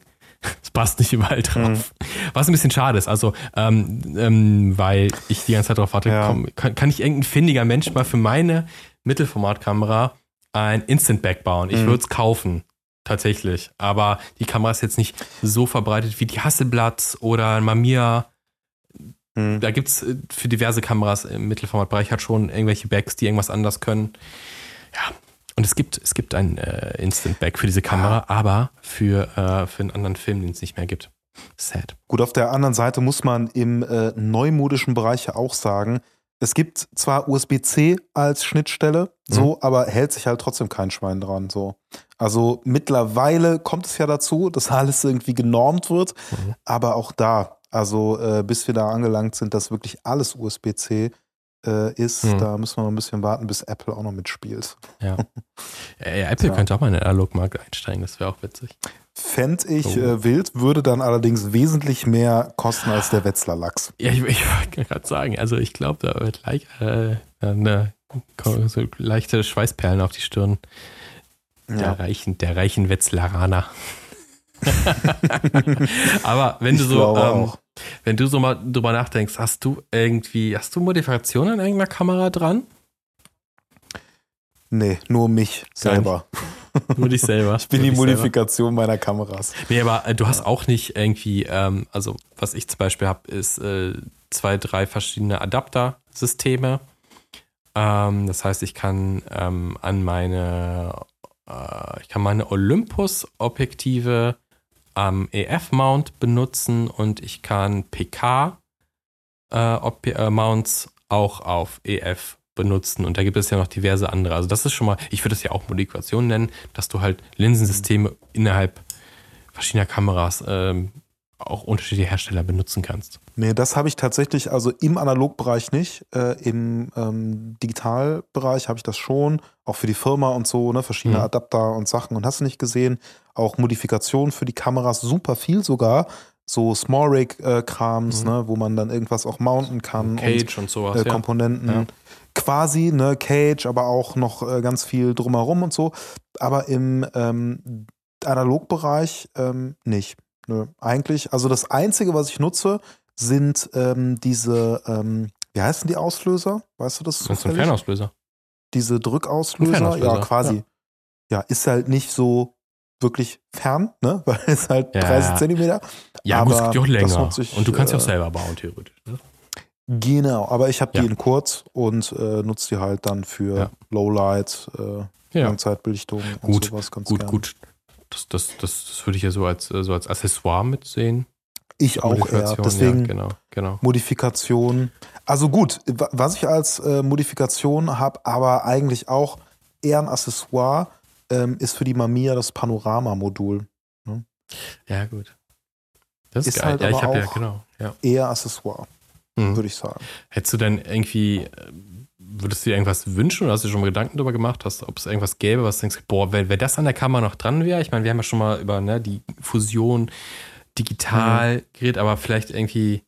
es passt nicht überall drauf. Mhm. Was ein bisschen schade ist, also ähm, ähm, weil ich die ganze Zeit darauf warte, ja. komm, kann, kann, ich irgendein findiger Mensch mal für meine Mittelformatkamera ein Instant Back bauen? Ich mhm. würde es kaufen, tatsächlich. Aber die Kamera ist jetzt nicht so verbreitet wie die Hasselblatt oder Mamiya. Mhm. Da gibt es äh, für diverse Kameras im Mittelformatbereich halt schon irgendwelche Backs, die irgendwas anders können. Ja, und es gibt, es gibt ein äh, Instant Back für diese Kamera, ah. aber für, äh, für einen anderen Film, den es nicht mehr gibt. Sad. Gut, auf der anderen Seite muss man im äh, neumodischen Bereich ja auch sagen, es gibt zwar USB-C als Schnittstelle, so, mhm. aber hält sich halt trotzdem kein Schwein dran. So. Also mittlerweile kommt es ja dazu, dass alles irgendwie genormt wird, mhm. aber auch da, also äh, bis wir da angelangt sind, dass wirklich alles USB-C äh, ist. Hm. Da müssen wir noch ein bisschen warten, bis Apple auch noch mitspielt. Ja. ja Apple ja. könnte auch mal in den Analogmarkt einsteigen, das wäre auch witzig. Fände ich oh. äh, wild, würde dann allerdings wesentlich mehr kosten als der Wetzler Lachs. Ja, ich, ich wollte gerade sagen, also ich glaube, da wird leicht, äh, eine, so leichte Schweißperlen auf die Stirn der, ja. reichen, der reichen Wetzleraner. Aber wenn du so, ähm, wenn du so mal drüber nachdenkst, hast du irgendwie, hast du Modifikationen an irgendeiner Kamera dran? Nee, nur mich selber. Nur dich selber. Ich bin die Modifikation selber. meiner Kameras. Nee, aber äh, du hast auch nicht irgendwie, ähm, also was ich zum Beispiel habe, ist äh, zwei, drei verschiedene Adaptersysteme. Ähm, das heißt, ich kann ähm, an meine, äh, ich kann meine Olympus-Objektive am EF-Mount benutzen und ich kann PK-Mounts äh, äh auch auf EF benutzen und da gibt es ja noch diverse andere. Also das ist schon mal, ich würde es ja auch Modifikation nennen, dass du halt Linsensysteme innerhalb verschiedener Kameras ähm, auch unterschiedliche Hersteller benutzen kannst. Nee, das habe ich tatsächlich, also im Analogbereich nicht. Äh, Im ähm, Digitalbereich habe ich das schon, auch für die Firma und so, ne, verschiedene mhm. Adapter und Sachen und hast du nicht gesehen. Auch Modifikationen für die Kameras, super viel sogar. So Small Rig-Krams, äh, mhm. ne, wo man dann irgendwas auch mounten kann. Cage und, und sowas. Äh, Komponenten. Ja. Quasi, ne, Cage, aber auch noch äh, ganz viel drumherum und so. Aber im ähm, Analogbereich ähm, nicht. Nö, eigentlich, also das Einzige, was ich nutze, sind ähm, diese, ähm, wie heißen die Auslöser? Weißt du das? Das ist ein Fernauslöser. Diese Drückauslöser, Fernauslöser. ja, quasi. Ja. ja. ist halt nicht so wirklich fern, ne? Weil es halt ja. 30 Zentimeter. Ja, aber gut, es geht auch länger. Ich, und du kannst ja auch äh, selber bauen, theoretisch. Ne? Genau, aber ich habe die in kurz und äh, nutze die halt dann für ja. Lowlight, äh, Langzeitbelichtung gut, und sowas ganz Gut, gern. gut, das, das, das, das würde ich ja so als, äh, so als Accessoire mitsehen. Ich auch eher. Deswegen ja, genau, genau. Modifikation. Also gut, was ich als äh, Modifikation habe, aber eigentlich auch eher ein Accessoire, ähm, ist für die Mamiya das Panorama-Modul. Ne? Ja, gut. Das ist, ist geil. Halt ja, ich habe ja, genau. Ja. Eher Accessoire, mhm. würde ich sagen. Hättest du denn irgendwie äh, würdest du dir irgendwas wünschen oder hast du dir schon mal Gedanken darüber gemacht, hast, ob es irgendwas gäbe, was du denkst, boah, wenn, wenn das an der Kamera noch dran wäre, ich meine, wir haben ja schon mal über ne, die Fusion digital mhm. geredet, aber vielleicht irgendwie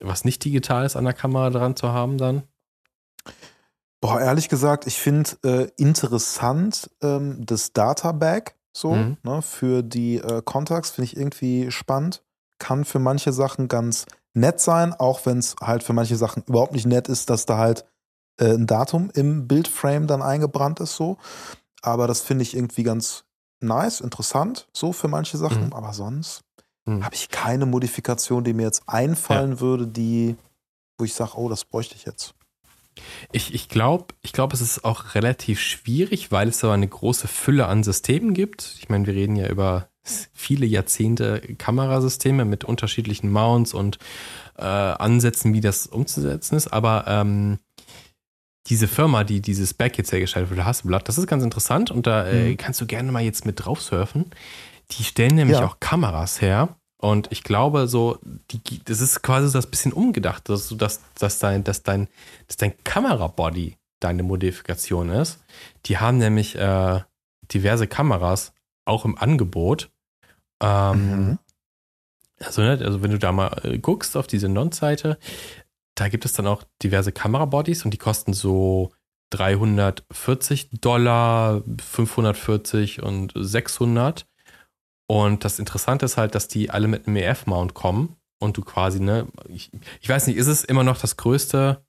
was nicht digital ist an der Kamera dran zu haben dann? Boah, ehrlich gesagt, ich finde äh, interessant ähm, das Databag so mhm. ne, für die äh, Contacts, finde ich irgendwie spannend. Kann für manche Sachen ganz nett sein, auch wenn es halt für manche Sachen überhaupt nicht nett ist, dass da halt äh, ein Datum im Bildframe dann eingebrannt ist so. Aber das finde ich irgendwie ganz nice, interessant, so für manche Sachen. Mhm. Aber sonst mhm. habe ich keine Modifikation, die mir jetzt einfallen ja. würde, die, wo ich sage, oh, das bräuchte ich jetzt. Ich, ich glaube, ich glaub, es ist auch relativ schwierig, weil es so eine große Fülle an Systemen gibt. Ich meine, wir reden ja über viele Jahrzehnte Kamerasysteme mit unterschiedlichen Mounts und äh, Ansätzen, wie das umzusetzen ist. Aber ähm, diese Firma, die dieses Back jetzt hergestellt wurde, Hasselblatt, das ist ganz interessant und da äh, mhm. kannst du gerne mal jetzt mit drauf surfen. Die stellen nämlich ja. auch Kameras her. Und ich glaube, so, die, das ist quasi so das bisschen umgedacht, dass, dass, dass, dein, dass, dein, dass dein Kamerabody deine Modifikation ist. Die haben nämlich äh, diverse Kameras auch im Angebot. Ähm, mhm. also, ne, also, wenn du da mal äh, guckst auf diese Non-Seite, da gibt es dann auch diverse Kamerabodies und die kosten so 340 Dollar, 540 und 600. Und das Interessante ist halt, dass die alle mit einem EF-Mount kommen und du quasi, ne, ich, ich, weiß nicht, ist es immer noch das größte,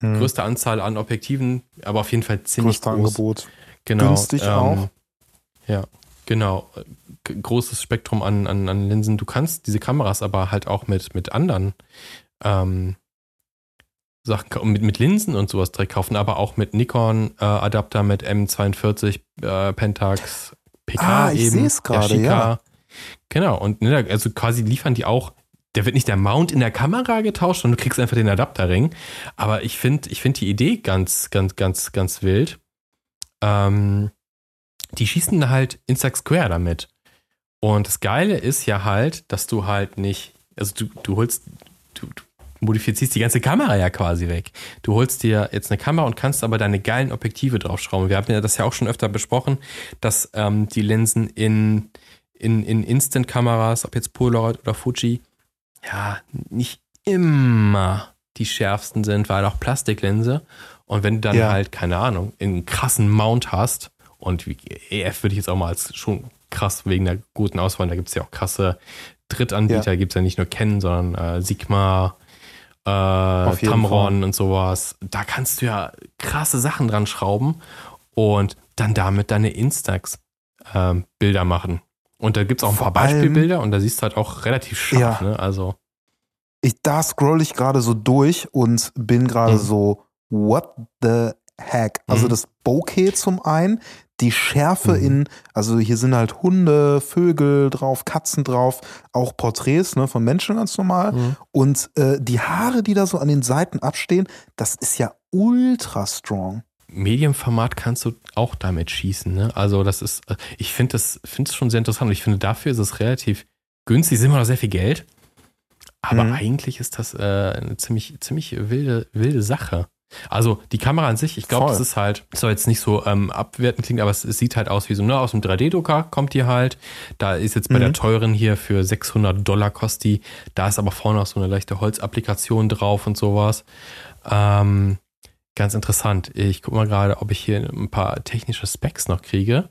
hm. größte Anzahl an Objektiven, aber auf jeden Fall ziemlich Größte groß. Angebot. Genau. Günstig ähm, auch. Ja, genau. Großes Spektrum an, an, an Linsen. Du kannst diese Kameras aber halt auch mit, mit anderen ähm, Sachen mit, mit Linsen und sowas direkt kaufen, aber auch mit Nikon-Adapter, äh, mit M42 äh, Pentax, PK ah, ich eben. Ich gerade, ja. Genau, und ne, also quasi liefern die auch, der wird nicht der Mount in der Kamera getauscht und du kriegst einfach den Adapterring. Aber ich finde ich find die Idee ganz, ganz, ganz, ganz wild. Ähm, die schießen halt Instax Square damit. Und das Geile ist ja halt, dass du halt nicht, also du, du holst, du, du modifizierst die ganze Kamera ja quasi weg. Du holst dir jetzt eine Kamera und kannst aber deine geilen Objektive draufschrauben. Wir haben ja das ja auch schon öfter besprochen, dass ähm, die Linsen in, in, in Instant-Kameras, ob jetzt Polaroid oder Fuji, ja, nicht immer die schärfsten sind, weil auch Plastiklinse. Und wenn du dann ja. halt, keine Ahnung, einen krassen Mount hast, und EF würde ich jetzt auch mal als schon krass wegen der guten Auswahl, da gibt es ja auch krasse Drittanbieter, ja. gibt es ja nicht nur Canon, sondern äh, Sigma, äh, Tamron und sowas. Da kannst du ja krasse Sachen dran schrauben und dann damit deine Instax-Bilder ähm, machen. Und da gibt es auch ein Vor paar Beispielbilder und da siehst du halt auch relativ scharf, ja. ne? Also. Ich, da scroll ich gerade so durch und bin gerade mhm. so, what the heck? Also mhm. das Bokeh zum einen, die Schärfe mhm. in, also hier sind halt Hunde, Vögel drauf, Katzen drauf, auch Porträts ne, von Menschen ganz normal. Mhm. Und äh, die Haare, die da so an den Seiten abstehen, das ist ja ultra strong. Medienformat kannst du auch damit schießen. Ne? Also das ist, äh, ich finde das finde es schon sehr interessant und ich finde dafür ist es relativ günstig, ist immer noch sehr viel Geld. Aber mhm. eigentlich ist das äh, eine ziemlich, ziemlich wilde, wilde Sache. Also die Kamera an sich, ich glaube, das ist halt, soll jetzt nicht so ähm, abwertend klingen, aber es, es, sieht halt aus wie so, ne, aus dem 3D-Drucker kommt die halt. Da ist jetzt bei mhm. der teuren hier für 600 Dollar kostet die. Da ist aber vorne auch so eine leichte Holzapplikation drauf und sowas. Ähm, ganz interessant. Ich gucke mal gerade, ob ich hier ein paar technische Specs noch kriege.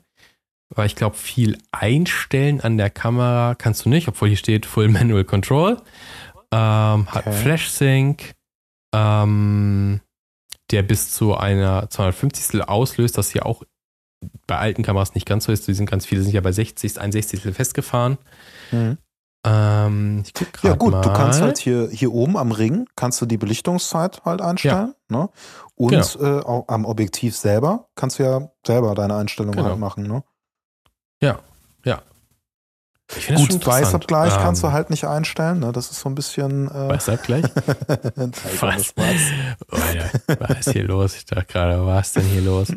Weil ich glaube, viel einstellen an der Kamera kannst du nicht, obwohl hier steht Full Manual Control. Ähm, okay. Hat Flash Sync. Ähm, der bis zu einer 250. auslöst, das hier auch bei alten Kameras nicht ganz so ist. Die sind ganz viele, sind ja bei 60, 61 festgefahren. Mhm. Ähm, ja gut, mal. du kannst halt hier, hier oben am Ring, kannst du die Belichtungszeit halt einstellen. Ja. Ne? Und genau. äh, auch am Objektiv selber kannst du ja selber deine Einstellungen genau. halt machen. Ne? Ja, ja. Gut, Weißabgleich ähm, kannst du ähm. halt nicht einstellen, ne? Das ist so ein bisschen. Äh Weißabgleich? was? was ist hier los? Ich dachte gerade, was ist denn hier los?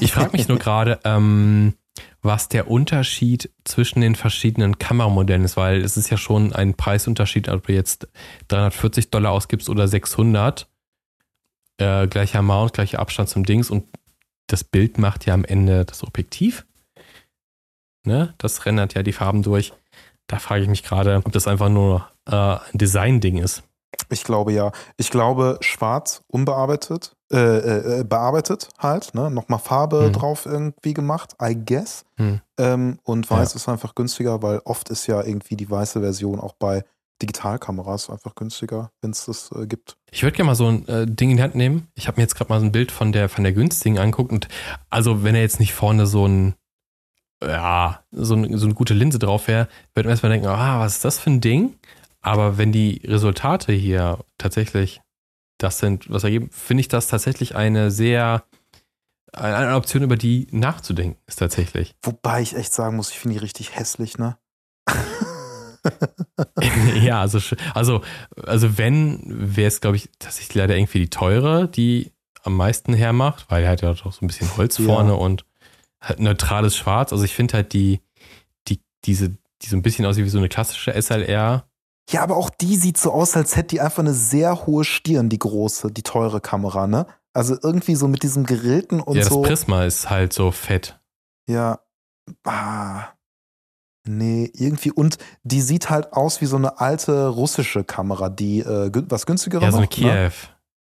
Ich frage mich nur gerade, ähm, was der Unterschied zwischen den verschiedenen Kameramodellen ist, weil es ist ja schon ein Preisunterschied, ob du jetzt 340 Dollar ausgibst oder 600. Äh, gleicher Mount, gleicher Abstand zum Dings und das Bild macht ja am Ende das Objektiv. Ne? Das rendert ja die Farben durch. Da frage ich mich gerade, ob das einfach nur äh, ein Design-Ding ist. Ich glaube ja. Ich glaube, schwarz unbearbeitet, äh, äh, bearbeitet halt, ne? Nochmal Farbe hm. drauf irgendwie gemacht, I guess. Hm. Ähm, und weiß ja. ist einfach günstiger, weil oft ist ja irgendwie die weiße Version auch bei Digitalkameras einfach günstiger, wenn es das äh, gibt. Ich würde gerne mal so ein äh, Ding in die Hand nehmen. Ich habe mir jetzt gerade mal so ein Bild von der von der günstigen anguckt und also wenn er jetzt nicht vorne so ein ja, so, eine, so eine gute Linse drauf wäre, würde man erstmal denken, ah, was ist das für ein Ding? Aber wenn die Resultate hier tatsächlich das sind, was ergeben, finde ich das tatsächlich eine sehr eine Option, über die nachzudenken ist tatsächlich. Wobei ich echt sagen muss, ich finde die richtig hässlich, ne? ja, also, also, also wenn, wäre es, glaube ich, tatsächlich leider irgendwie die teure, die am meisten hermacht, weil er hat ja doch so ein bisschen Holz ja. vorne und halt neutrales Schwarz. Also ich finde halt die, die, diese, die so ein bisschen aussieht wie so eine klassische SLR. Ja, aber auch die sieht so aus, als hätte die einfach eine sehr hohe Stirn, die große, die teure Kamera, ne? Also irgendwie so mit diesem Gerillten und so. Ja, das. Prisma ist halt so fett. Ja. Ah. Nee, irgendwie. Und die sieht halt aus wie so eine alte russische Kamera, die äh, was günstiger Ja, so eine noch, ne? Kiew. Ne?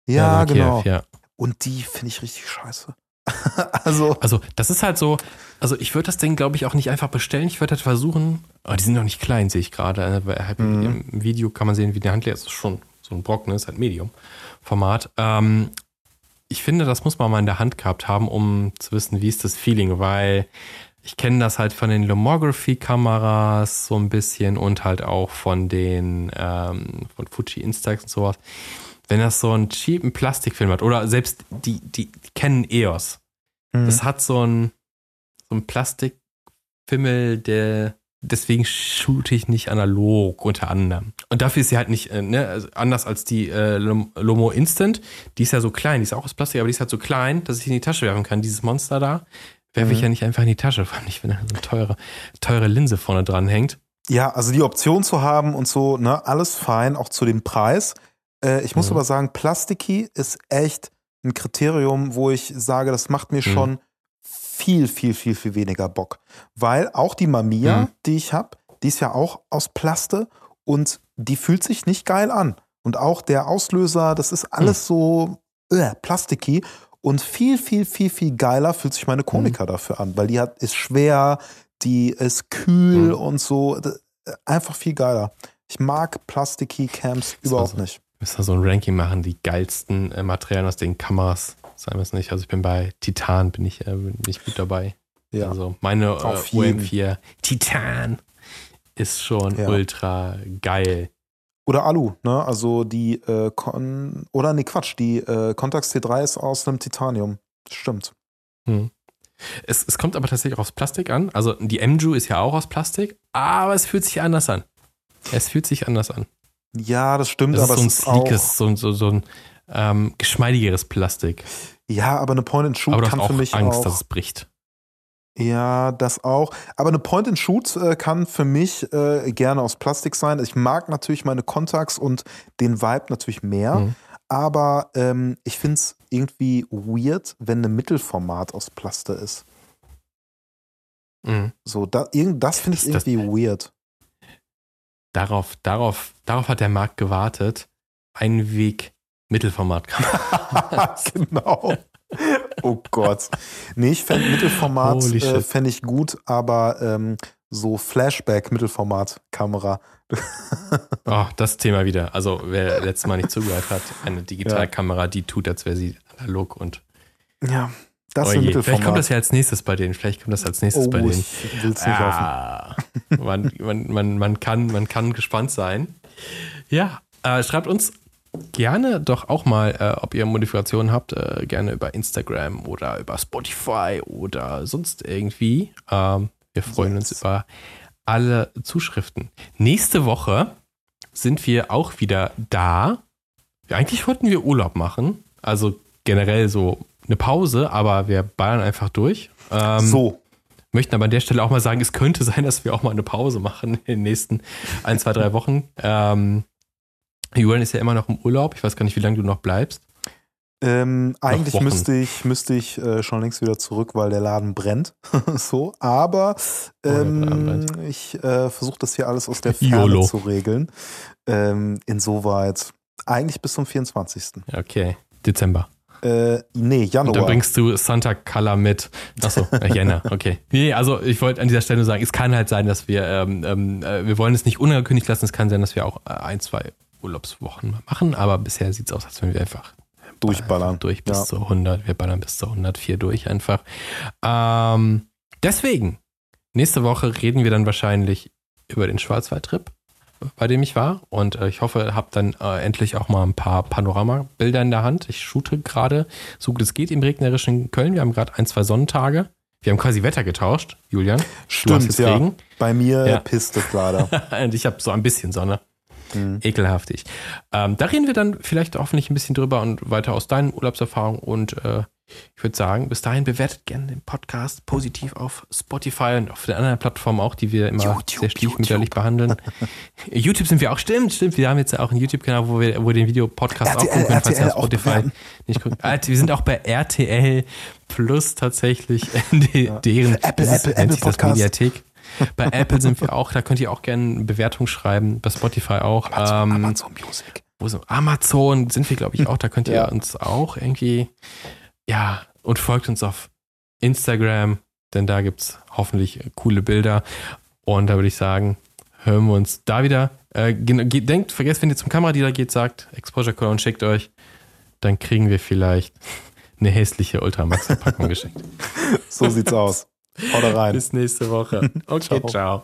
Ja, ja so genau. Kiew, ja. Und die finde ich richtig scheiße. also, also, das ist halt so, also ich würde das Ding, glaube ich, auch nicht einfach bestellen. Ich würde halt versuchen, aber die sind noch nicht klein, sehe ich gerade. Also, halt mhm. Im Video kann man sehen, wie die Hand leer ist. Ist schon so ein Brocken, ist halt Medium-Format. Ähm, ich finde, das muss man mal in der Hand gehabt haben, um zu wissen, wie ist das Feeling, weil ich kenne das halt von den Lomography-Kameras so ein bisschen und halt auch von den ähm, von Fuji Instax und sowas. Wenn das so einen cheapen Plastikfilm hat oder selbst die, die, die kennen EOS. Mhm. Das hat so ein, so ein Plastikfimmel, der deswegen shoote ich nicht analog unter anderem. Und dafür ist sie halt nicht äh, ne, also anders als die äh, Lomo Instant. Die ist ja so klein, die ist auch aus Plastik, aber die ist halt so klein, dass ich in die Tasche werfen kann. Dieses Monster da werfe mhm. ich ja nicht einfach in die Tasche, vor allem nicht, wenn da so eine teure, teure Linse vorne dran hängt. Ja, also die Option zu haben und so, ne, alles fein, auch zu dem Preis. Äh, ich muss mhm. aber sagen, Plastiki ist echt ein Kriterium, wo ich sage, das macht mir mhm. schon viel, viel, viel, viel weniger Bock. Weil auch die Mamiya, mhm. die ich habe, die ist ja auch aus Plaste und die fühlt sich nicht geil an. Und auch der Auslöser, das ist alles mhm. so äh, plastiki. Und viel, viel, viel, viel geiler fühlt sich meine mhm. dafür an, weil die hat, ist schwer, die ist kühl mhm. und so. Einfach viel geiler. Ich mag Plastiki-Cams überhaupt also, nicht. Müssen wir so ein Ranking machen, die geilsten äh, Materialien aus den Kameras. Sagen wir es nicht. Also ich bin bei Titan, bin ich, äh, bin ich gut dabei. Ja. Also meine äh, UM4 Titan ist schon ja. ultra geil. Oder Alu, ne? Also die äh, Kon oder nee, Quatsch, die äh, Contax T3 ist aus einem Titanium. Stimmt. Hm. Es, es kommt aber tatsächlich auch aus Plastik an. Also die MJU ist ja auch aus Plastik, aber es fühlt sich anders an. Es fühlt sich anders an. Ja, das stimmt, das aber ist so ein sleekes, so, so, so ein ähm, geschmeidigeres Plastik. Ja, aber eine Point-and-Shoot kann für mich Angst, auch, dass es bricht. Ja, das auch. Aber eine Point-and-Shoot äh, kann für mich äh, gerne aus Plastik sein. Ich mag natürlich meine Contacts und den Vibe natürlich mehr. Mhm. Aber ähm, ich finde es irgendwie weird, wenn eine Mittelformat aus Plaste ist. Mhm. So, da, das finde ich irgendwie das, weird. Darauf, darauf, darauf hat der Markt gewartet. Ein Weg Mittelformat. genau. Oh Gott. Nee, ich fände Mittelformat äh, fände ich gut, aber ähm, so Flashback-Mittelformat-Kamera. oh, das Thema wieder. Also, wer letztes Mal nicht zugehört hat, eine Digitalkamera, die tut, als wäre sie analog und. Ja, das oh ist Vielleicht kommt das ja als nächstes bei denen. Vielleicht kommt das als nächstes oh, bei denen. Ich will's nicht ah, man, man, man, man, kann, man kann gespannt sein. Ja, äh, schreibt uns gerne doch auch mal, äh, ob ihr Modifikationen habt, äh, gerne über Instagram oder über Spotify oder sonst irgendwie. Ähm, wir freuen yes. uns über alle Zuschriften. Nächste Woche sind wir auch wieder da. Eigentlich wollten wir Urlaub machen, also generell so eine Pause, aber wir ballern einfach durch. Ähm, so. Möchten aber an der Stelle auch mal sagen, es könnte sein, dass wir auch mal eine Pause machen in den nächsten ein, zwei, drei Wochen. Ähm, Julian ist ja immer noch im Urlaub. Ich weiß gar nicht, wie lange du noch bleibst. Ähm, eigentlich müsste ich, müsste ich äh, schon längst wieder zurück, weil der Laden brennt. so, aber ähm, oh, ich äh, versuche das hier alles aus der Ferne YOLO. zu regeln. Ähm, insoweit eigentlich bis zum 24. Okay, Dezember. Äh, nee, Januar. Und dann bringst du Santa Color mit. Achso, äh, Jänner, okay. Nee, also ich wollte an dieser Stelle nur sagen, es kann halt sein, dass wir, ähm, ähm, äh, wir wollen es nicht unangekündigt lassen, es kann sein, dass wir auch äh, ein, zwei Urlaubswochen machen, aber bisher sieht es aus, als wenn wir einfach durchballern. Durch bis ja. zu 100. Wir ballern bis zu 104 durch einfach. Ähm, deswegen, nächste Woche reden wir dann wahrscheinlich über den Schwarzwaldtrip. Bei dem ich war. Und äh, ich hoffe, habe dann äh, endlich auch mal ein paar Panoramabilder in der Hand. Ich shoote gerade, so gut es geht, im regnerischen Köln. Wir haben gerade ein, zwei Sonnentage. Wir haben quasi Wetter getauscht, Julian. Stimmt, ja. Regen. Bei mir ja. pisst es gerade. Und ich habe so ein bisschen Sonne. Mhm. Ekelhaftig. Ähm, da reden wir dann vielleicht hoffentlich ein bisschen drüber und weiter aus deinen Urlaubserfahrungen und äh, ich würde sagen, bis dahin bewertet gerne den Podcast positiv auf Spotify und auf den anderen Plattformen auch, die wir immer YouTube, sehr stiefmütterlich behandeln. YouTube sind wir auch, stimmt, stimmt. Wir haben jetzt auch einen YouTube-Kanal, wo wir, wo wir den Videopodcast auch gucken können, falls ihr auf Spotify nicht guckt. Ah, wir sind auch bei RTL Plus tatsächlich, deren Apple, Apple, Apple Podcast. Mediathek. Bei Apple sind wir auch, da könnt ihr auch gerne eine Bewertung schreiben, bei Spotify auch. Amazon, ähm, Amazon Music. Wo sind, Amazon sind wir, glaube ich, auch. Da könnt ihr ja. uns auch irgendwie ja, und folgt uns auf Instagram, denn da gibt es hoffentlich coole Bilder. Und da würde ich sagen, hören wir uns da wieder. Äh, denkt, vergesst, wenn ihr zum Kameradealer geht, sagt Exposure Code und schickt euch, dann kriegen wir vielleicht eine hässliche Ultramax-Verpackung geschenkt. So sieht's aus. Oder rein. Bis nächste Woche. Okay, ciao. ciao.